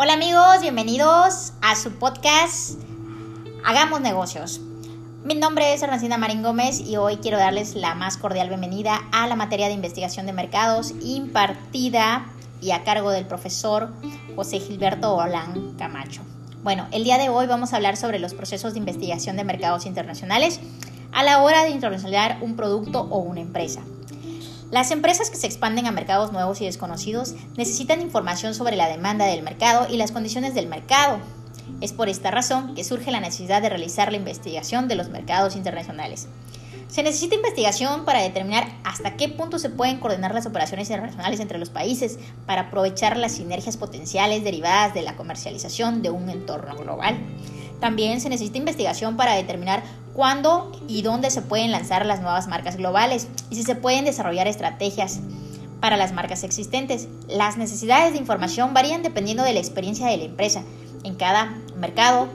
Hola amigos, bienvenidos a su podcast Hagamos negocios. Mi nombre es Ernestina Marín Gómez y hoy quiero darles la más cordial bienvenida a la materia de investigación de mercados impartida y a cargo del profesor José Gilberto Orlán Camacho. Bueno, el día de hoy vamos a hablar sobre los procesos de investigación de mercados internacionales a la hora de internacionalizar un producto o una empresa. Las empresas que se expanden a mercados nuevos y desconocidos necesitan información sobre la demanda del mercado y las condiciones del mercado. Es por esta razón que surge la necesidad de realizar la investigación de los mercados internacionales. Se necesita investigación para determinar hasta qué punto se pueden coordinar las operaciones internacionales entre los países para aprovechar las sinergias potenciales derivadas de la comercialización de un entorno global. También se necesita investigación para determinar cuándo y dónde se pueden lanzar las nuevas marcas globales y si se pueden desarrollar estrategias para las marcas existentes. Las necesidades de información varían dependiendo de la experiencia de la empresa en cada mercado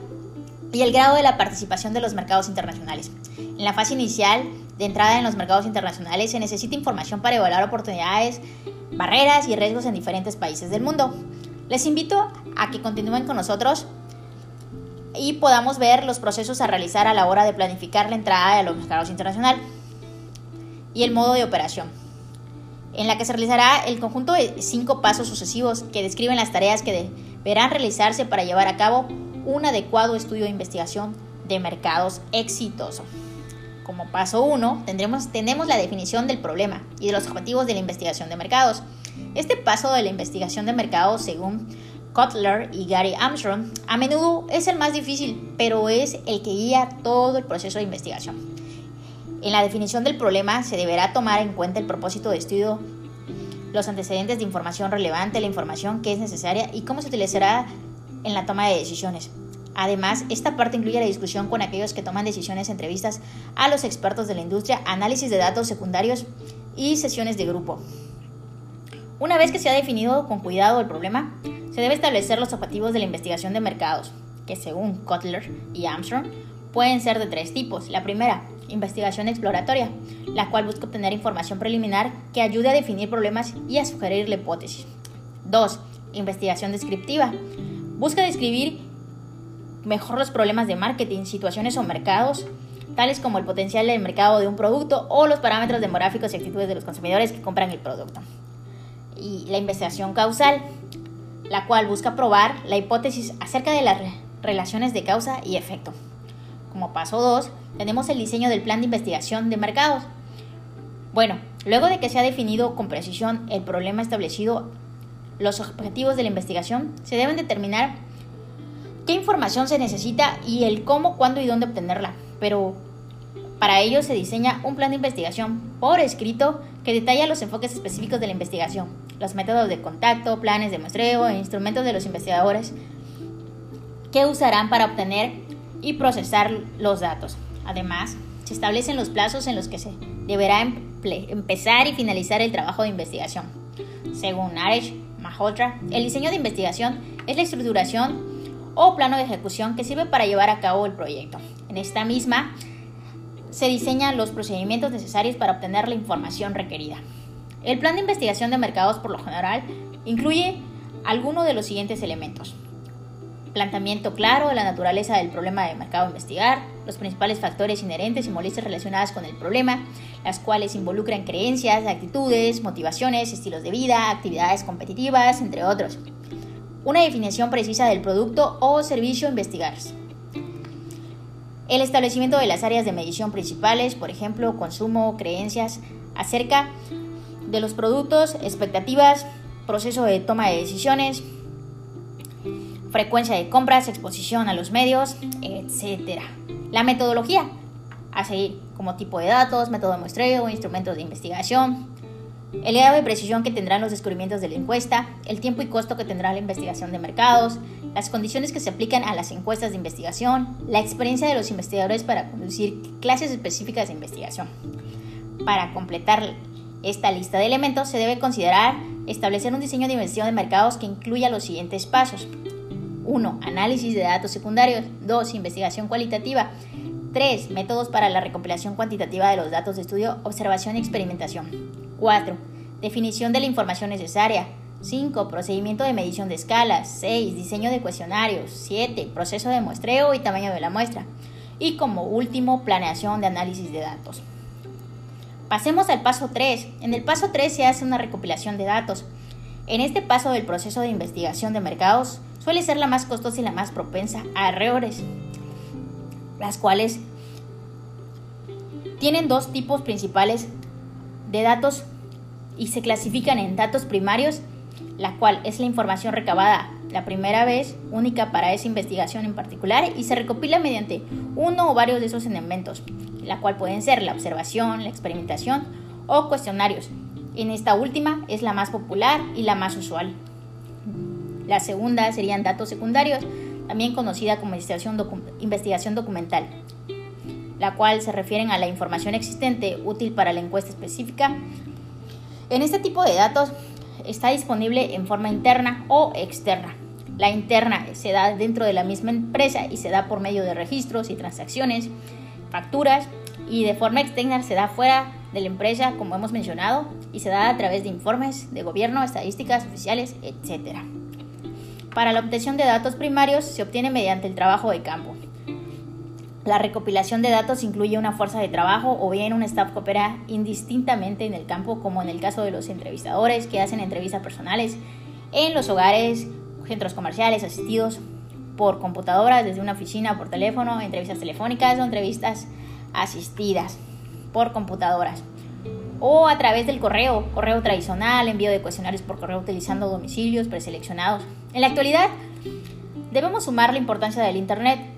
y el grado de la participación de los mercados internacionales. En la fase inicial de entrada en los mercados internacionales se necesita información para evaluar oportunidades, barreras y riesgos en diferentes países del mundo. Les invito a que continúen con nosotros y podamos ver los procesos a realizar a la hora de planificar la entrada a los mercados internacionales y el modo de operación, en la que se realizará el conjunto de cinco pasos sucesivos que describen las tareas que deberán realizarse para llevar a cabo un adecuado estudio de investigación de mercados exitoso. Como paso 1, tendremos, tenemos la definición del problema y de los objetivos de la investigación de mercados. Este paso de la investigación de mercados, según Kotler y Gary Armstrong, a menudo es el más difícil, pero es el que guía todo el proceso de investigación. En la definición del problema se deberá tomar en cuenta el propósito de estudio, los antecedentes de información relevante, la información que es necesaria y cómo se utilizará en la toma de decisiones. Además, esta parte incluye la discusión con aquellos que toman decisiones, entrevistas a los expertos de la industria, análisis de datos secundarios y sesiones de grupo. Una vez que se ha definido con cuidado el problema, se debe establecer los objetivos de la investigación de mercados, que según Kotler y Armstrong pueden ser de tres tipos. La primera, investigación exploratoria, la cual busca obtener información preliminar que ayude a definir problemas y a sugerir la hipótesis. Dos, investigación descriptiva. Busca describir mejor los problemas de marketing, situaciones o mercados, tales como el potencial del mercado de un producto o los parámetros demográficos y actitudes de los consumidores que compran el producto. Y la investigación causal, la cual busca probar la hipótesis acerca de las relaciones de causa y efecto. Como paso 2, tenemos el diseño del plan de investigación de mercados. Bueno, luego de que se ha definido con precisión el problema establecido, los objetivos de la investigación, se deben determinar qué información se necesita y el cómo, cuándo y dónde obtenerla. Pero para ello se diseña un plan de investigación por escrito que detalla los enfoques específicos de la investigación, los métodos de contacto, planes de muestreo e instrumentos de los investigadores que usarán para obtener y procesar los datos. Además, se establecen los plazos en los que se deberá empezar y finalizar el trabajo de investigación. Según Naresh Malhotra, el diseño de investigación es la estructuración o plano de ejecución que sirve para llevar a cabo el proyecto. En esta misma se diseñan los procedimientos necesarios para obtener la información requerida. El plan de investigación de mercados por lo general incluye alguno de los siguientes elementos. Planteamiento claro de la naturaleza del problema de mercado a investigar, los principales factores inherentes y molestias relacionadas con el problema, las cuales involucran creencias, actitudes, motivaciones, estilos de vida, actividades competitivas, entre otros. Una definición precisa del producto o servicio a investigar. El establecimiento de las áreas de medición principales, por ejemplo, consumo, creencias, acerca de los productos, expectativas, proceso de toma de decisiones, frecuencia de compras, exposición a los medios, etc. La metodología a seguir como tipo de datos, método de muestreo, instrumentos de investigación, el grado de precisión que tendrán los descubrimientos de la encuesta, el tiempo y costo que tendrá la investigación de mercados, las condiciones que se aplican a las encuestas de investigación, la experiencia de los investigadores para conducir clases específicas de investigación. Para completar esta lista de elementos se debe considerar establecer un diseño de investigación de mercados que incluya los siguientes pasos. 1. Análisis de datos secundarios. 2. Investigación cualitativa. 3. Métodos para la recopilación cuantitativa de los datos de estudio, observación y experimentación. 4. Definición de la información necesaria. 5. Procedimiento de medición de escalas. 6. Diseño de cuestionarios. 7. Proceso de muestreo y tamaño de la muestra. Y como último, planeación de análisis de datos. Pasemos al paso 3. En el paso 3 se hace una recopilación de datos. En este paso del proceso de investigación de mercados suele ser la más costosa y la más propensa a errores, las cuales tienen dos tipos principales de datos y se clasifican en datos primarios, la cual es la información recabada la primera vez, única para esa investigación en particular, y se recopila mediante uno o varios de esos elementos, la cual pueden ser la observación, la experimentación o cuestionarios. En esta última es la más popular y la más usual. La segunda serían datos secundarios, también conocida como investigación, documental, la cual se refieren a la información existente útil para la encuesta específica. En este tipo de datos está disponible en forma interna o externa. La interna se da dentro de la misma empresa y se da por medio de registros y transacciones, facturas, y de forma externa se da fuera de la empresa, como hemos mencionado, y se da a través de informes de gobierno, estadísticas oficiales, etc. Para la obtención de datos primarios se obtiene mediante el trabajo de campo. La recopilación de datos incluye una fuerza de trabajo o bien un staff que opera indistintamente en el campo, como en el caso de los entrevistadores que hacen entrevistas personales en los hogares, centros comerciales asistidos por computadoras desde una oficina, por teléfono, entrevistas telefónicas o entrevistas asistidas por computadoras o a través del correo, correo tradicional, envío de cuestionarios por correo utilizando domicilios preseleccionados. En la actualidad, debemos sumar la importancia del Internet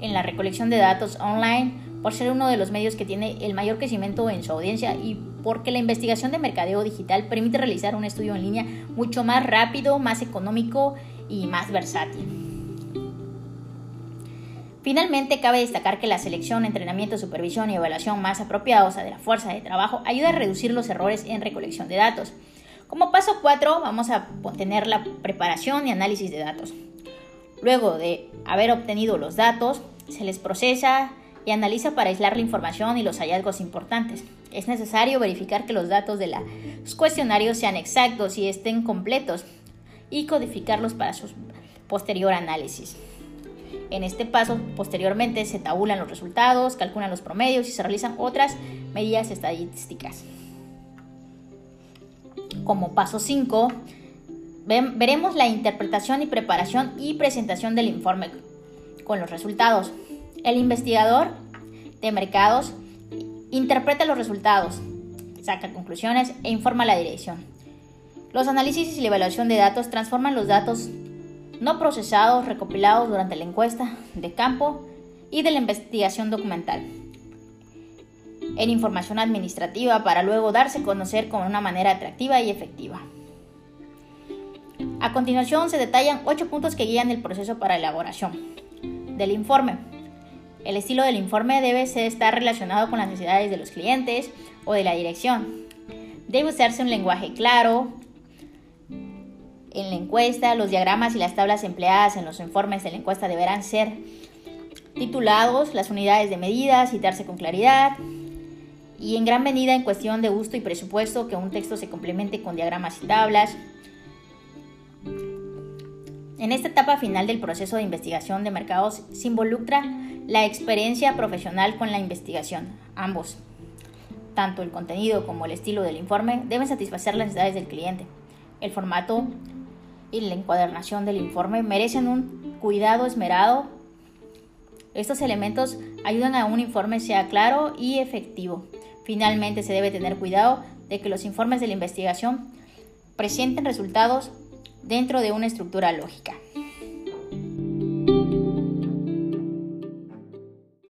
en la recolección de datos online por ser uno de los medios que tiene el mayor crecimiento en su audiencia y porque la investigación de mercadeo digital permite realizar un estudio en línea mucho más rápido, más económico y más versátil. Finalmente, cabe destacar que la selección, entrenamiento, supervisión y evaluación más apropiados de la fuerza de trabajo ayuda a reducir los errores en recolección de datos. Como paso 4, vamos a tener la preparación y análisis de datos. Luego de haber obtenido los datos, se les procesa y analiza para aislar la información y los hallazgos importantes. Es necesario verificar que los datos de los cuestionarios sean exactos y estén completos y codificarlos para su posterior análisis. En este paso, posteriormente, se tabulan los resultados, calculan los promedios y se realizan otras medidas estadísticas. Como paso 5, veremos la interpretación y preparación y presentación del informe con los resultados. El investigador de mercados interpreta los resultados, saca conclusiones e informa a la dirección. Los análisis y la evaluación de datos transforman los datos no procesados recopilados durante la encuesta de campo y de la investigación documental en información administrativa para luego darse a conocer con una manera atractiva y efectiva. A continuación se detallan ocho puntos que guían el proceso para elaboración del informe. El estilo del informe debe estar relacionado con las necesidades de los clientes o de la dirección. Debe usarse un lenguaje claro, en la encuesta, los diagramas y las tablas empleadas en los informes de la encuesta deberán ser titulados, las unidades de medida, citarse con claridad y en gran medida en cuestión de gusto y presupuesto que un texto se complemente con diagramas y tablas. En esta etapa final del proceso de investigación de mercados se involucra la experiencia profesional con la investigación. Ambos, tanto el contenido como el estilo del informe, deben satisfacer las necesidades del cliente. El formato y la encuadernación del informe merecen un cuidado esmerado. Estos elementos ayudan a un informe sea claro y efectivo. Finalmente, se debe tener cuidado de que los informes de la investigación presenten resultados dentro de una estructura lógica.